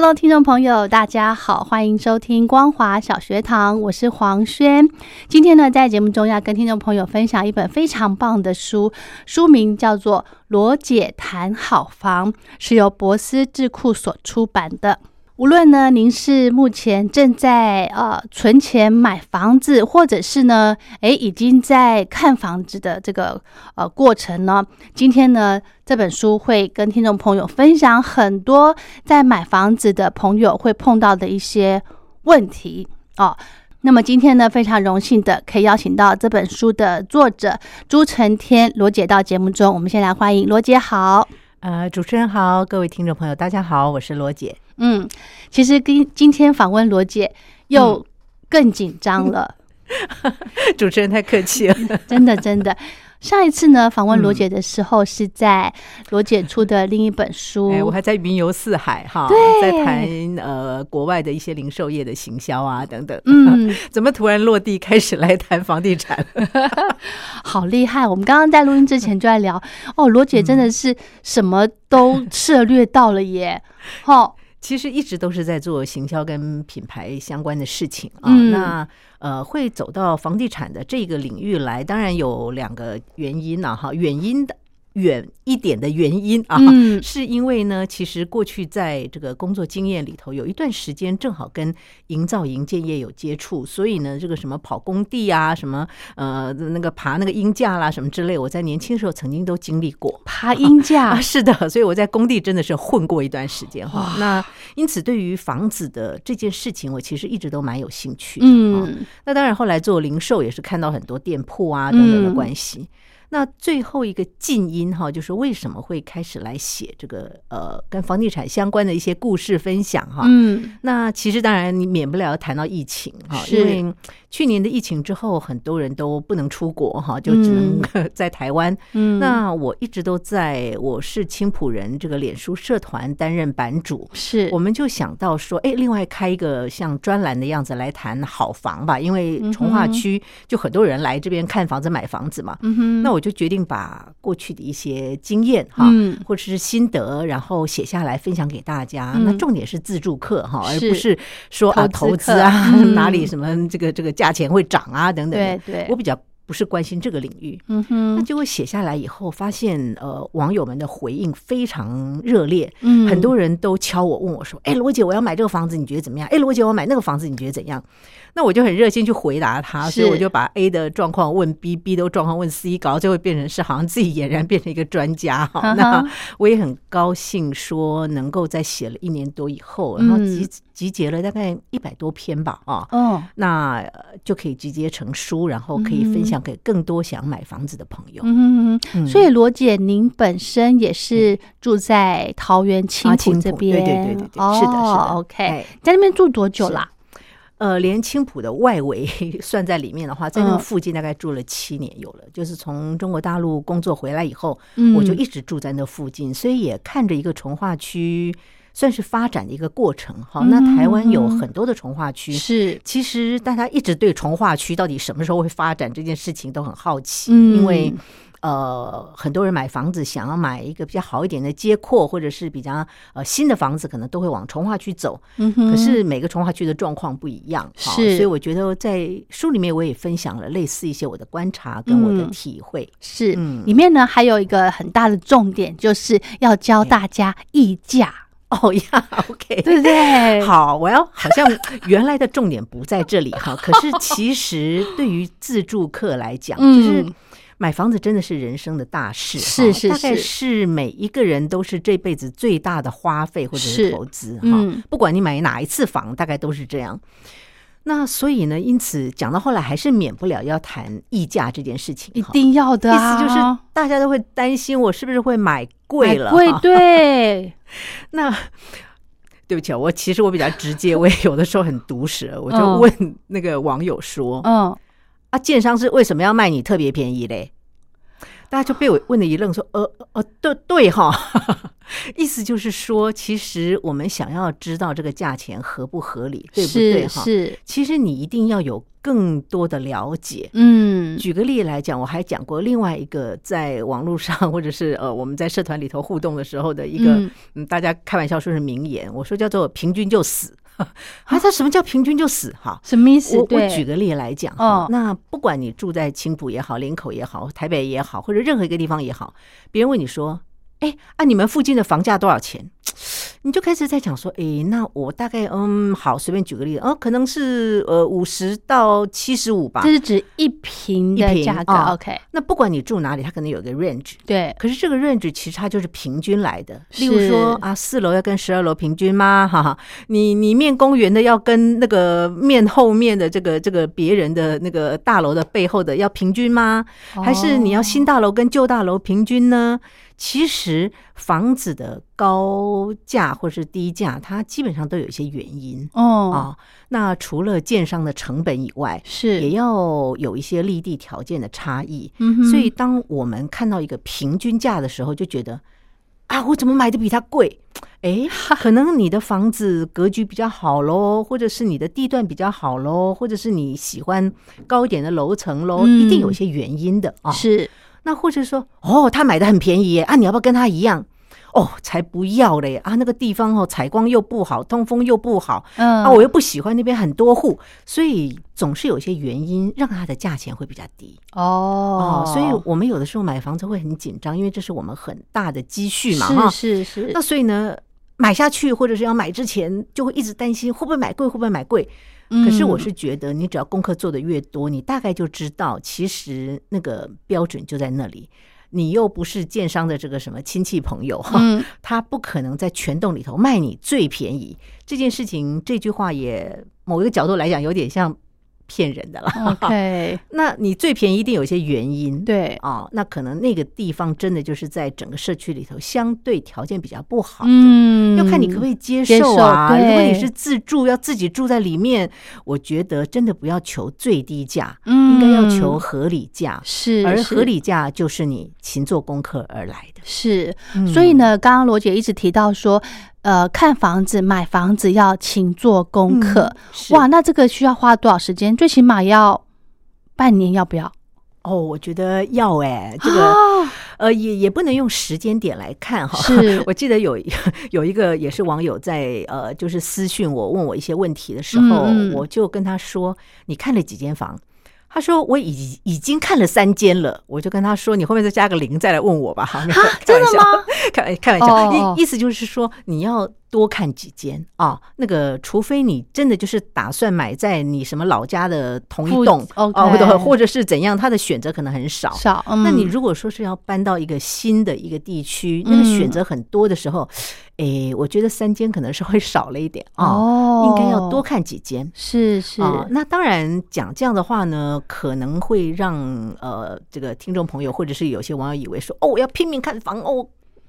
Hello，听众朋友，大家好，欢迎收听光华小学堂，我是黄轩。今天呢，在节目中要跟听众朋友分享一本非常棒的书，书名叫做《罗姐谈好房》，是由博思智库所出版的。无论呢，您是目前正在呃存钱买房子，或者是呢，诶已经在看房子的这个呃过程呢，今天呢这本书会跟听众朋友分享很多在买房子的朋友会碰到的一些问题哦。那么今天呢，非常荣幸的可以邀请到这本书的作者朱成天罗姐到节目中，我们先来欢迎罗姐好。呃，主持人好，各位听众朋友，大家好，我是罗姐。嗯，其实跟今天访问罗姐又更紧张了。主持人太客气了，真的真的。上一次呢，访问罗姐的时候是在罗姐出的另一本书，我还在云游四海哈，在谈呃国外的一些零售业的行销啊等等。嗯，怎么突然落地开始来谈房地产？好厉害！我们刚刚在录音之前就在聊哦，罗姐真的是什么都涉略到了耶。好。其实一直都是在做行销跟品牌相关的事情啊。那呃，会走到房地产的这个领域来，当然有两个原因了哈。原因的。远一点的原因啊，是因为呢，其实过去在这个工作经验里头，有一段时间正好跟营造营建业有接触，所以呢，这个什么跑工地啊，什么呃那个爬那个鹰架啦，什么之类，我在年轻时候曾经都经历过爬鹰架。是的，所以我在工地真的是混过一段时间哈。那因此对于房子的这件事情，我其实一直都蛮有兴趣的。嗯，那当然后来做零售也是看到很多店铺啊等等的关系。那最后一个静音哈，就是为什么会开始来写这个呃跟房地产相关的一些故事分享哈？嗯，那其实当然你免不了要谈到疫情哈，因为去年的疫情之后，很多人都不能出国哈，就只能 在台湾。嗯，那我一直都在我是青浦人这个脸书社团担任版主，是我们就想到说，哎，另外开一个像专栏的样子来谈好房吧，因为从化区就很多人来这边看房子买房子嘛。嗯哼，那我。我就决定把过去的一些经验哈，或者是心得，然后写下来分享给大家。那重点是自助课哈，而不是说啊投资啊 哪里什么这个这个价钱会涨啊等等。对对，我比较。不是关心这个领域，嗯哼，那结果写下来以后，发现呃网友们的回应非常热烈，嗯，很多人都敲我问我说，哎，罗姐，我要买这个房子，你觉得怎么样？哎，罗姐，我买那个房子，你觉得怎样？那我就很热心去回答他，所以我就把 A 的状况问 B，B 的状况问 C，搞到最后变成是好像自己俨然变成一个专家哈。那我也很高兴说，能够在写了一年多以后，然后集集结了大概一百多篇吧，啊，哦，那就可以集结成书，然后可以分享。给更多想买房子的朋友。嗯嗯，所以罗姐，您本身也是住在桃园青浦这边，对对对对对，是的，是的。OK，在那边住多久啦？呃，连青浦的外围 算在里面的话，在那个附近大概住了七年有了。就是从中国大陆工作回来以后，我就一直住在那附近，所以也看着一个从化区。算是发展的一个过程哈。那台湾有很多的从化区，是。其实大家一直对从化区到底什么时候会发展这件事情都很好奇，因为呃很多人买房子想要买一个比较好一点的街廓，或者是比较呃新的房子，可能都会往从化区走。嗯可是每个从化区的状况不一样，是，所以我觉得在书里面我也分享了类似一些我的观察跟我的体会。是，里面呢还有一个很大的重点，就是要教大家议价。哦呀，OK，对不对？好，我要好像原来的重点不在这里哈。可是其实对于自住客来讲，就是买房子真的是人生的大事，是是，大概是每一个人都是这辈子最大的花费或者是投资哈。不管你买哪一次房，大概都是这样。那所以呢，因此讲到后来，还是免不了要谈溢价这件事情，一定要的。意思就是大家都会担心我是不是会买贵了，贵 对。那对不起，我其实我比较直接，我也有的时候很毒舌，我就问那个网友说：“嗯，啊，建商是为什么要卖你特别便宜嘞？”大家就被我问的一愣，说：“呃呃，对对哈。”意思就是说，其实我们想要知道这个价钱合不合理，对不对？哈，是。其实你一定要有更多的了解。嗯，举个例来讲，我还讲过另外一个在网络上或者是 呃我们在社团里头互动的时候的一个，嗯，大家开玩笑说是名言，我说叫做“平均就死”。啊，他什么叫“平均就死”？哈，什么意思？我我举个例来讲。哦，那不管你住在青浦也好，林口也好，台北也好，或者任何一个地方也好，别人问你说。哎，啊，你们附近的房价多少钱？你就开始在讲说，哎，那我大概嗯，好，随便举个例子，哦，可能是呃五十到七十五吧。这是指一平的价格，OK。那不管你住哪里，它可能有个 range，对。可是这个 range 其实它就是平均来的。例如说啊，四楼要跟十二楼平均吗？哈哈，你你面公园的要跟那个面后面的这个这个别人的那个大楼的背后的要平均吗？还是你要新大楼跟旧大楼平均呢？其实房子的高价或是低价，它基本上都有一些原因哦啊。那除了建商的成本以外，是也要有一些立地条件的差异。嗯，所以当我们看到一个平均价的时候，就觉得啊，我怎么买的比它贵？哎，可能你的房子格局比较好喽，或者是你的地段比较好喽，或者是你喜欢高一点的楼层喽，一定有一些原因的啊。是。那或者说，哦，他买的很便宜耶啊，你要不要跟他一样？哦，才不要嘞啊！那个地方哦，采光又不好，通风又不好，嗯啊，我又不喜欢那边很多户，所以总是有一些原因让它的价钱会比较低哦。所以我们有的时候买房子会很紧张，因为这是我们很大的积蓄嘛，哈，是是。那所以呢，买下去或者是要买之前，就会一直担心会不会买贵，会不会买贵。可是我是觉得，你只要功课做的越多，你大概就知道，其实那个标准就在那里。你又不是建商的这个什么亲戚朋友哈，他不可能在全栋里头卖你最便宜。这件事情，这句话也某一个角度来讲，有点像。骗人的了，OK？那你最便宜一定有一些原因，对。啊，那可能那个地方真的就是在整个社区里头相对条件比较不好的，嗯，要看你可不可以接受啊。如果你是自住，要自己住在里面，我觉得真的不要求最低价，嗯，应该要求合理价，是，而合理价就是你勤做功课而来的，是。所以呢，刚刚罗姐一直提到说。呃，看房子、买房子要勤做功课，哇，那这个需要花多少时间？最起码要半年，要不要？哦，我觉得要哎，这个呃，也也不能用时间点来看哈。是 我记得有 有一个也是网友在呃，就是私讯我问我一些问题的时候，我就跟他说：“你看了几间房？”他说：“我已已经看了三间了。”我就跟他说：“你后面再加个零，再来问我吧。”哈，真的吗？开开玩笑，意意思就是说你要。多看几间啊，那个除非你真的就是打算买在你什么老家的同一栋哦，或者是怎样，他的选择可能很少。少，那你如果说是要搬到一个新的一个地区，那个选择很多的时候，哎，我觉得三间可能是会少了一点哦，应该要多看几间。是是，那当然讲这样的话呢，可能会让呃这个听众朋友或者是有些网友以为说，哦，我要拼命看房哦。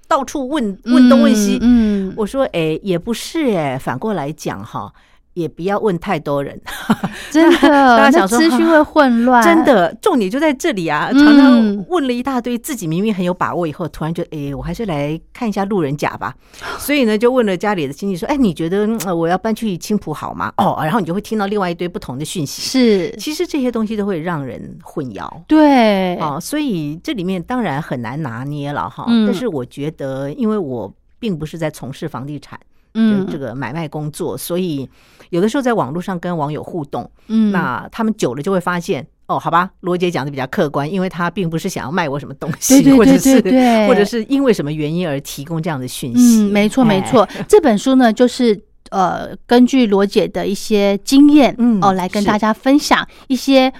到处问问东问西，嗯，我说，哎，也不是，哎，反过来讲哈。也不要问太多人，真的，大家想说资讯会 混乱。真的，重点就在这里啊！常常问了一大堆，自己明明很有把握，以后突然就哎，我还是来看一下路人甲吧。所以呢，就问了家里的亲戚说：“哎，你觉得我要搬去青浦好吗？”哦，然后你就会听到另外一堆不同的讯息。是，其实这些东西都会让人混淆。对，哦，所以这里面当然很难拿捏了哈。但是我觉得，因为我并不是在从事房地产。嗯，这个买卖工作，所以有的时候在网络上跟网友互动，嗯，那他们久了就会发现，哦，好吧，罗姐讲的比较客观，因为她并不是想要卖我什么东西，对对 或者对是或者是因为什么原因而提供这样的讯息。嗯，没错没哎错。这本书呢，就是呃，根据罗姐的一些经验，嗯哦，来跟大家分享一些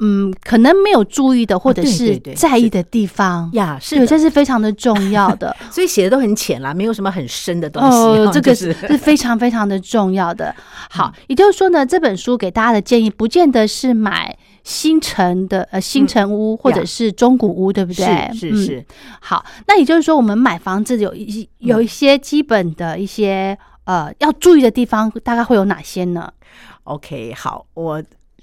嗯，可能没有注意的或者是在意的地方。呀，是这是非常的重要的。所以写的都很浅啦，没有什么很深的东西。哦，这个是是非常非常的重要的。好，嗯也就是说呢，这本书给大家的建议，不见得是买新城的呃新城屋或者是中古屋，对不对？嗯是是是，好，那也就是说，我们买房子有一有一些基本的一些呃要注意的地方，大概会有哪些呢？OK，好，我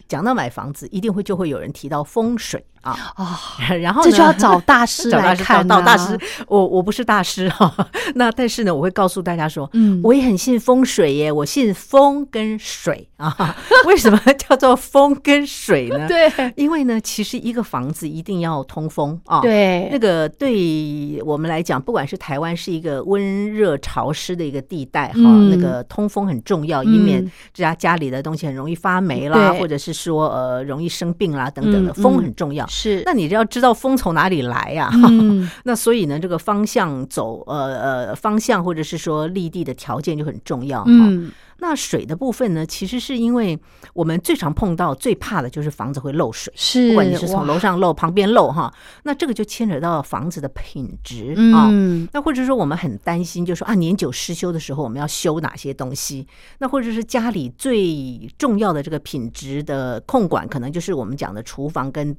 讲到买房子，一定会就会有人提到风水。啊，哦，然后呢这就要找大师 来看、啊，找到大师。我我不是大师哈、那但是呢，我会告诉大家说，嗯，我也很信风水耶，我信风跟水啊。为什么叫做风跟水呢？对因为呢，其实一个房子一定要通风啊。。对，那个对我们来讲，不管是台湾是一个温热潮湿的一个地带哈，嗯那个通风很重要，以免家家里的东西很容易发霉啦，或者是说呃容易生病啦等等的，嗯风嗯很重要。是那你就要知道风从哪里来呀、嗯 那所以呢，这个方向走呃呃方向或者是说立地的条件就很重要哈。嗯那水的部分呢，其实是因为我们最常碰到、最怕的就是房子会漏水。是，不管你是从楼上漏、旁边漏哈，那这个就牵扯到房子的品质啊。嗯那或者说我们很担心，就说啊年久失修的时候，我们要修哪些东西？那或者是家里最重要的这个品质的控管，可能就是我们讲的厨房跟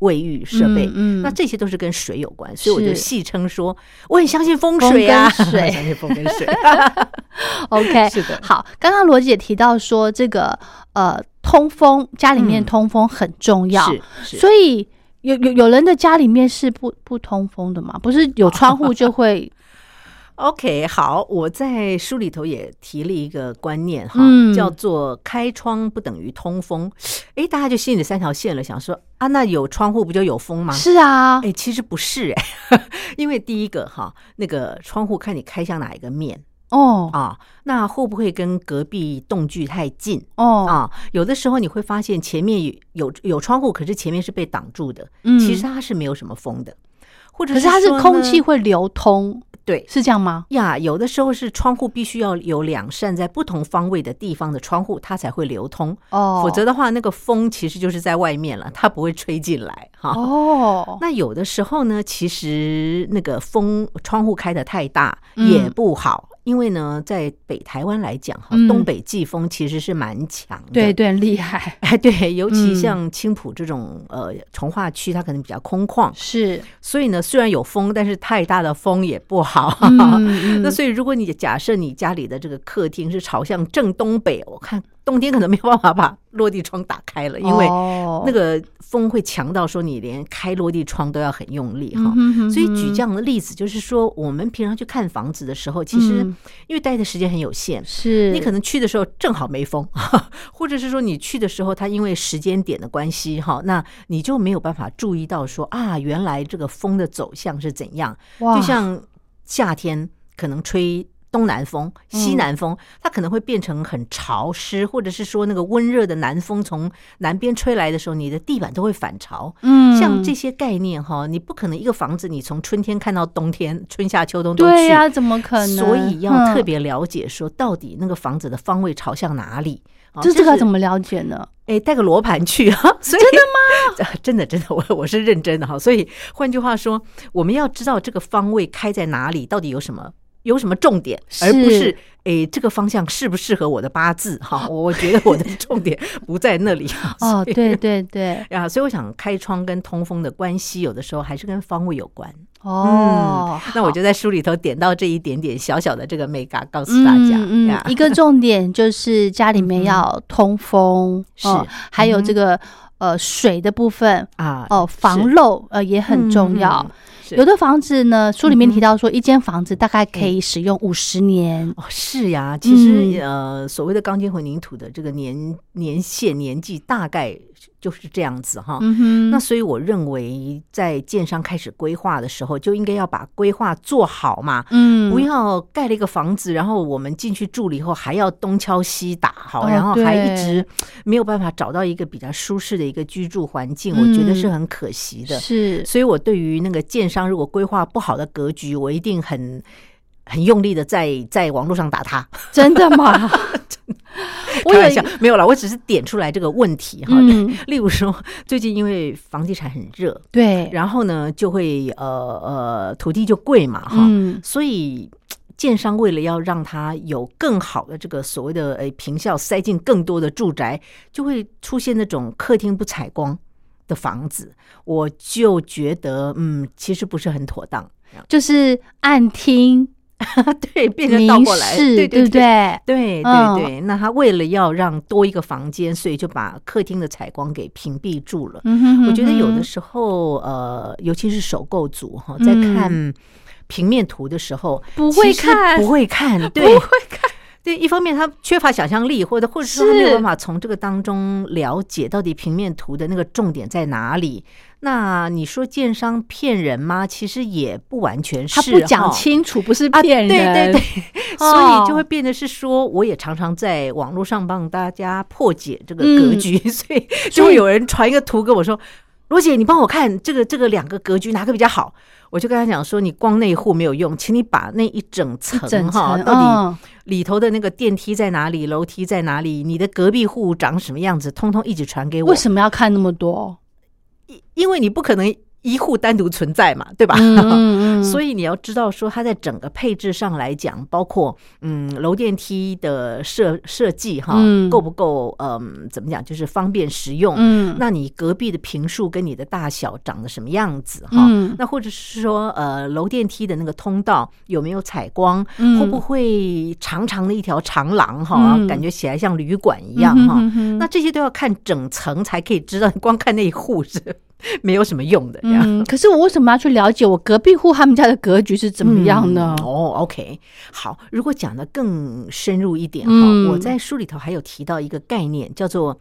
卫浴设备。嗯，嗯。那这些都是跟水有关，所以我就戏称说，我很相信风风水啊，跟水。相信风跟水。OK，是的。好，刚刚罗姐提到说这个呃通风，家里面嗯。通风很重要，是是，所以有有有人的家里面是不不通风的嘛？不是有窗户就会 OK，好，我在书里头也提了一个观念哈，嗯叫做开窗不等于通风。哎，大家就心里三条线了，想说啊，那有窗户不就有风吗？是啊，哎，其实不是哎，因为第一个哈，那个窗户看你开向哪一个面哦啊，那会不会跟隔壁栋距太近哦，啊？有的时候你会发现前面有有有窗户，可是前面是被挡住的，嗯其实它是没有什么风的，或者可是它是空气会流通，对。是这样吗？呀，有的时候是窗户必须要有两扇在不同方位的地方的窗户，它才会流通。哦，否则的话，那个风其实就是在外面了，它不会吹进来哈。哦，那有的时候呢，其实那个风窗户开的太大嗯也不好，因为呢，在北台湾来讲哈，嗯东北季风其实是蛮强的。对对，厉害，哎，对，尤其嗯像青浦这种、呃从化区，它可能比较空旷，是，所以呢，虽然有风，但是太大的风也不好。嗯 那所以，如果你假设你家里的这个客厅是朝向正东北，我看冬天可能没有办法把落地窗打开了，因为哦。那个风会强到说你连开落地窗都要很用力哈。所以举这样的例子，就是说我们平常去看房子的时候，其实嗯。因为待的时间很有限，是。你可能去的时候正好没风，或者是说你去的时候，它因为时间点的关系哈，那你就没有办法注意到说啊，原来这个风的走向是怎样。就像夏天可能吹东南风、西嗯南风，它可能会变成很潮湿，或者是说那个温热的南风从南边吹来的时候，你的地板都会反潮。嗯像这些概念哈，你不可能一个房子你从春天看到冬天，春夏秋冬都去。对呀、怎么可能？所以要嗯特别了解说，到底那个房子的方位朝向哪里？啊这这个怎么？了解呢？哎，带个罗盘去啊！所以真的吗？真的真的，我我是认真的哈。所以换句话说，我们要知道这个方位开在哪里，到底有什么有什么重点，而不是是哎这个方向适不适合我的八字哈。我 我觉得我的重点不在那里。哦，对对对，呀，所以我想开窗跟通风的关系，有的时候还是跟方位有关。哦，嗯那我就在书里头点到这一点点小小的这个美感，告诉大家。嗯嗯，一个重点就是家里面要通风，是哦还有这个呃水的部分啊哦，防漏呃也很重要。嗯有的房子呢，书里面提到说，一间房子大概可以使用五十年。哦，是呀，其实呃，所谓的钢筋混凝土的这个年年限年纪大概。就是这样子哈，那所以我认为，在建商开始规划的时候，就应该要把规划做好嘛，嗯，不要盖了一个房子，然后我们进去住了以后，还要东敲西打，好，然后还一直没有办法找到一个比较舒适的一个居住环境，我觉得是很可惜的。是，所以我对于那个建商如果规划不好的格局，我一定很很用力的在在网络上打他。真的吗？开玩笑，没有了。我只是点出来这个问题哈。例如说，最近因为房地产很热，对，然后呢，就会呃呃土地就贵嘛哈，所以建商为了要让它有更好的这个所谓的诶平效，塞进更多的住宅，就会出现那种客厅不采光的房子。我就觉得，嗯，其实不是很妥当，就是暗厅。对，变成倒过来，对对对对对对。那他为了要让多一个房间，所以就把客厅的采光给屏蔽住了。我觉得有的时候，呃，尤其是首购族哈，在看平面图的时候，不会看，不会看，不会看。对，一方面他缺乏想象力，或者或者说他没有办法从这个当中了解到底平面图的那个重点在哪里。那你说建商骗人吗？其实也不完全是，他不讲清楚，不是骗人。对对对，所以就会变得是说，我也常常在网络上帮大家破解这个格局，所以就会有人传一个图跟我说：“罗姐，你帮我看这个这个两个格局哪个比较好？”我就跟他讲说：“你光那户没有用，请你把那一整层哈，到底里头的那个电梯在哪里，楼梯在哪里，你的隔壁户长什么样子，通通一直传给我。为什么要看那么多？”因因为你不可能。一户单独存在嘛，对吧？所以你要知道说，它在整个配置上来讲，包括嗯楼电梯的设设计哈，够不够？嗯，怎么讲？就是方便实用。嗯，那你隔壁的平数跟你的大小长得什么样子？哈，那或者是说，呃，楼电梯的那个通道有没有采光？会不会长长的一条长廊？哈，感觉起来像旅馆一样哈？那这些都要看整层才可以知道，光看那一户是。没有什么用的，嗯。可是我为什么要去了解我隔壁户他们家的格局是怎么样呢？哦，OK，好。如果讲的更深入一点哈，我在书里头还有提到一个概念，叫做。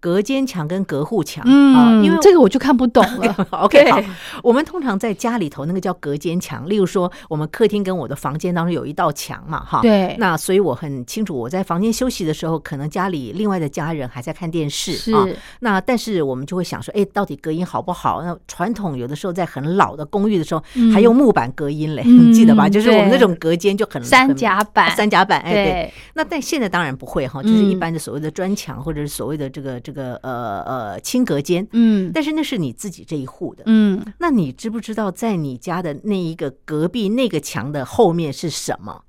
隔间墙跟隔户墙啊，因为这个我就看不懂了。OK，好，我们通常在家里头那个叫隔间墙，例如说我们客厅跟我的房间当中有一道墙嘛，哈，对。那所以我很清楚，我在房间休息的时候，可能家里另外的家人还在看电视是。那但是我们就会想说，哎，到底隔音好不好？那传统有的时候在很老的公寓的时候，还用木板隔音嘞，你 记得吧？就是我们那种隔间就很三夹板，三夹板，哎，对。那但现在当然不会哈，就是一般的所谓的砖墙，或者是所谓的这个这个呃呃。呃，轻隔间，嗯，但是那是你自己这一户的，嗯，那你知不知道在你家的那一个隔壁那个墙的后面是什么？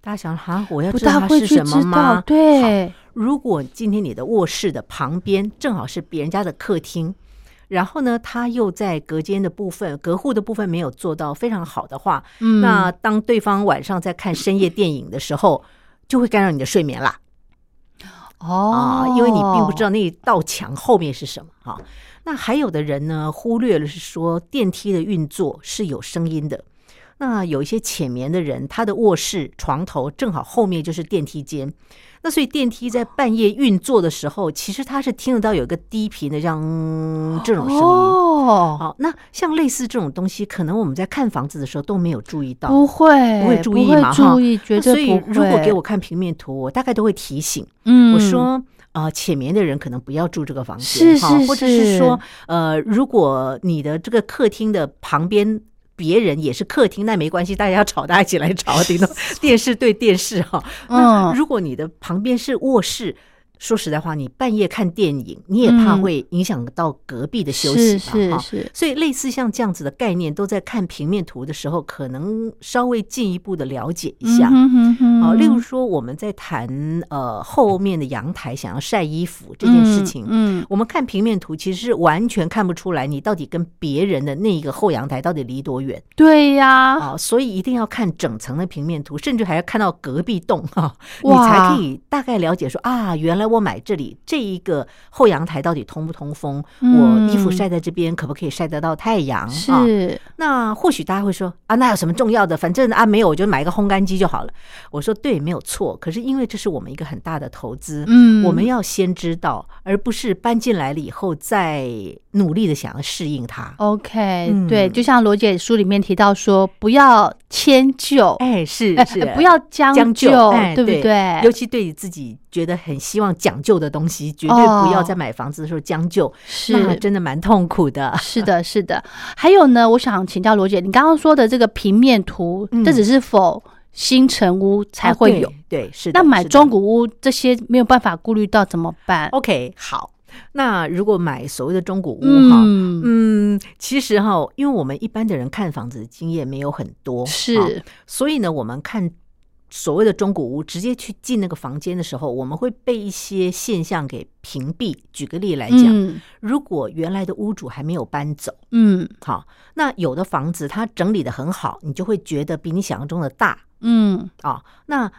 大家想哈，我要知道它是什么吗？对，如果今天你的卧室的旁边正好是别人家的客厅，然后呢，他又在隔间的部分、隔户的部分没有做到非常好的话，嗯，那当对方晚上在看深夜电影的时候，就会干扰你的睡眠啦。哦，因为你并不知道那道墙后面是什么哈。那还有的人呢，忽略了是说电梯的运作是有声音的。那有一些浅眠的人，他的卧室床头正好后面就是电梯间。那所以电梯在半夜运作的时候，其实它是听得到有一个低频的这样这种声音。哦，好，那像类似这种东西，可能我们在看房子的时候都没有注意到，不会不会注意嘛？哈，注意，绝对所以如果给我看平面图，我大概都会提醒。嗯，我说啊，浅眠的人可能不要住这个房间，哈，或者是说，呃，如果你的这个客厅的旁边。别人也是客厅，那没关系，大家要吵，大家一起来吵，顶多 电视对电视哈。那如果你的旁边是卧室。说实在话，你半夜看电影，你也怕会影响到隔壁的休息吧？是是。所以类似像这样子的概念，都在看平面图的时候，可能稍微进一步的了解一下。嗯哼啊，例如说我们在谈呃后面的阳台想要晒衣服这件事情，嗯，我们看平面图其实是完全看不出来你到底跟别人的那一个后阳台到底离多远。对呀，啊，所以一定要看整层的平面图，甚至还要看到隔壁栋哈，你才可以大概了解说啊，原来。我买这里这一个后阳台到底通不通风？我衣服晒在这边可不可以晒得到太阳？是。那或许大家会说啊，那有什么重要的？反正啊没有，我就买一个烘干机就好了。我说对，没有错。可是因为这是我们一个很大的投资，嗯，我们要先知道，而不是搬进来了以后再努力的想要适应它。OK，对，就像罗姐书里面提到说，不要迁就，哎，是是，不要将就，对不对？尤其对你自己觉得很希望讲究的东西，绝对不要在买房子的时候将就，是真的蛮痛苦的。是的，是的。还有呢，我想请教罗姐，你刚刚说的这个平面图，这只是否新城屋才会有？对，是。那买中古屋这些没有办法顾虑到怎么办？OK，好。那如果买所谓的中古屋哈，嗯，其实哈，因为我们一般的人看房子的经验没有很多，是，所以呢，我们看所谓的中古屋，直接去进那个房间的时候，我们会被一些现象给屏蔽。举个例来讲，如果原来的屋主还没有搬走，嗯，好，那有的房子它整理的很好，你就会觉得比你想象中的大，嗯，啊，那。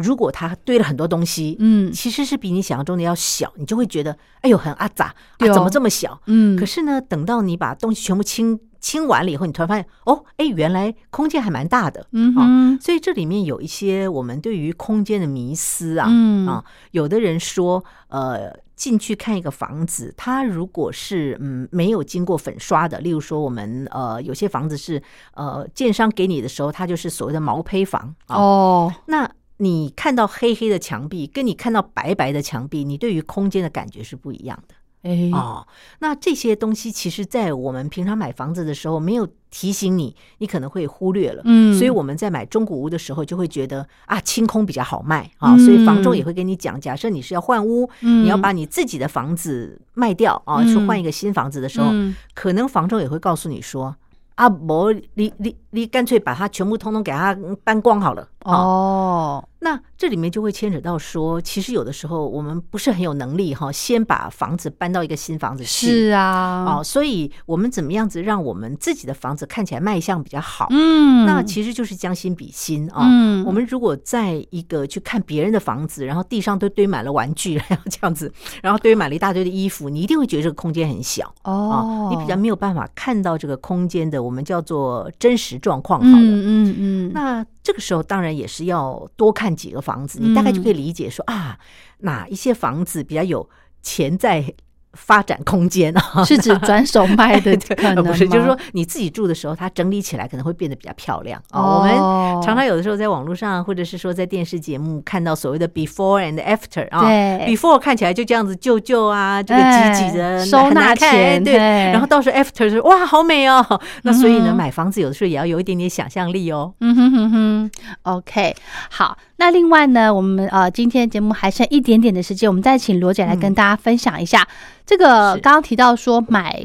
如果他堆了很多东西，嗯，其实是比你想象中的要小，你就会觉得，哎呦，很阿杂啊，怎么这么小？嗯，可是呢，等到你把东西全部清清完了以后，你突然发现，哦，哎，原来空间还蛮大的，嗯啊，所以这里面有一些我们对于空间的迷思啊，嗯啊，有的人说，呃，进去看一个房子，它如果是嗯没有经过粉刷的，例如说我们呃有些房子是呃建商给你的时候，它就是所谓的毛坯房哦，那。你看到黑黑的墙壁，跟你看到白白的墙壁，你对于空间的感觉是不一样的。哎，哦，那这些东西其实，在我们平常买房子的时候，没有提醒你，你可能会忽略了。嗯，所以我们在买中古屋的时候，就会觉得啊，清空比较好卖啊，所以房仲也会跟你讲，假设你是要换屋，你要把你自己的房子卖掉啊，去换一个新房子的时候，可能房仲也会告诉你说。啊，不，你你你干脆把它全部通通给它搬光好了。哦，那这里面就会牵扯到说，其实有的时候我们不是很有能力哈，先把房子搬到一个新房子去。是啊，哦，所以我们怎么样子让我们自己的房子看起来卖相比较好？嗯，那其实就是将心比心啊。嗯，我们如果在一个去看别人的房子，然后地上都堆满了玩具，然后这样子，然后堆满了一大堆的衣服，你一定会觉得这个空间很小。哦，你比较没有办法看到这个空间的。我们叫做真实状况，好了，嗯嗯，那这个时候当然也是要多看几个房子，你大概就可以理解说啊，哪一些房子比较有潜在。发展空间啊，是指转手卖的 可能不是，就是说你自己住的时候，它整理起来可能会变得比较漂亮哦。我们常常有的时候在网络上，或者是说在电视节目看到所谓的 before and after 啊，before 看起来就这样子旧旧啊，这个挤挤的收纳钱，对，然后到时候 after 是哇，好美哦。那所以呢，买房子有的时候也要有一点点想象力哦。嗯哼哼哼，OK，好。那另外呢，我们呃今天节目还剩一点点的时间，我们再请罗姐来跟大家分享一下这个刚刚提到说买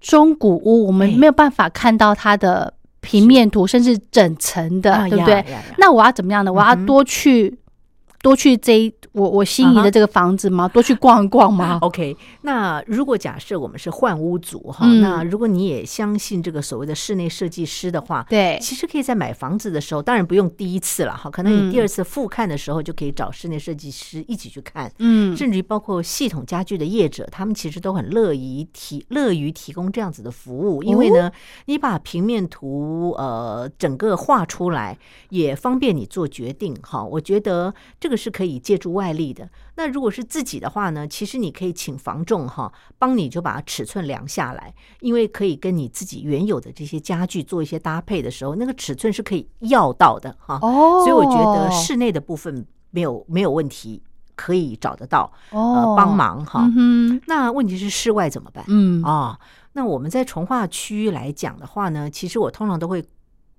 中古屋，我们没有办法看到它的平面图，甚至整层的，对不对？那我要怎么样呢？我要多去多去这。我我心仪的这个房子吗？多去逛一逛吗？OK，那如果假设我们是换屋族哈，那如果你也相信这个所谓的室内设计师的话，对，其实可以在买房子的时候，当然不用第一次了哈，可能你第二次复看的时候就可以找室内设计师一起去看，嗯，甚至于包括系统家具的业者，他们其实都很乐于提乐于提供这样子的服务，因为呢，你把平面图呃整个画出来，也方便你做决定哈。我觉得这个是可以借助外。力的那如果是自己的话呢？其实你可以请房仲哈，帮你就把尺寸量下来，因为可以跟你自己原有的这些家具做一些搭配的时候，那个尺寸是可以要到的哈。哦，所以我觉得室内的部分没有没有问题，可以找得到呃帮忙哈。那问题是室外怎么办？嗯啊，那我们在从化区来讲的话呢，其实我通常都会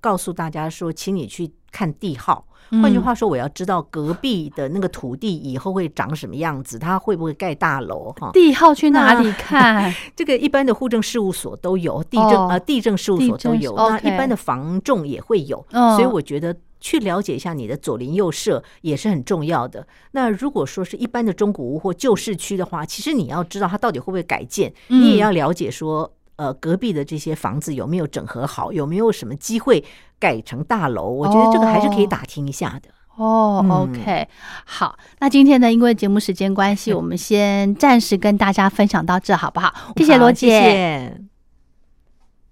告诉大家说，请你去看地号。换句话说，我要知道隔壁的那个土地以后会长什么样子，它会不会盖大楼？哈，地号去哪里看？这个一般的户政事务所都有，地政呃地政事务所都有，那一般的房仲也会有。所以我觉得去了解一下你的左邻右舍也是很重要的。那如果说是一般的中古屋或旧市区的话，其实你要知道它到底会不会改建，你也要了解说。呃隔壁的这些房子有没有整合好有没有什么机会改成大楼我觉得这个还是可以打听一下的。哦 ok 好那今天呢因为节目时间关系我们先暂时跟大家分享到这好不好？谢谢罗姐。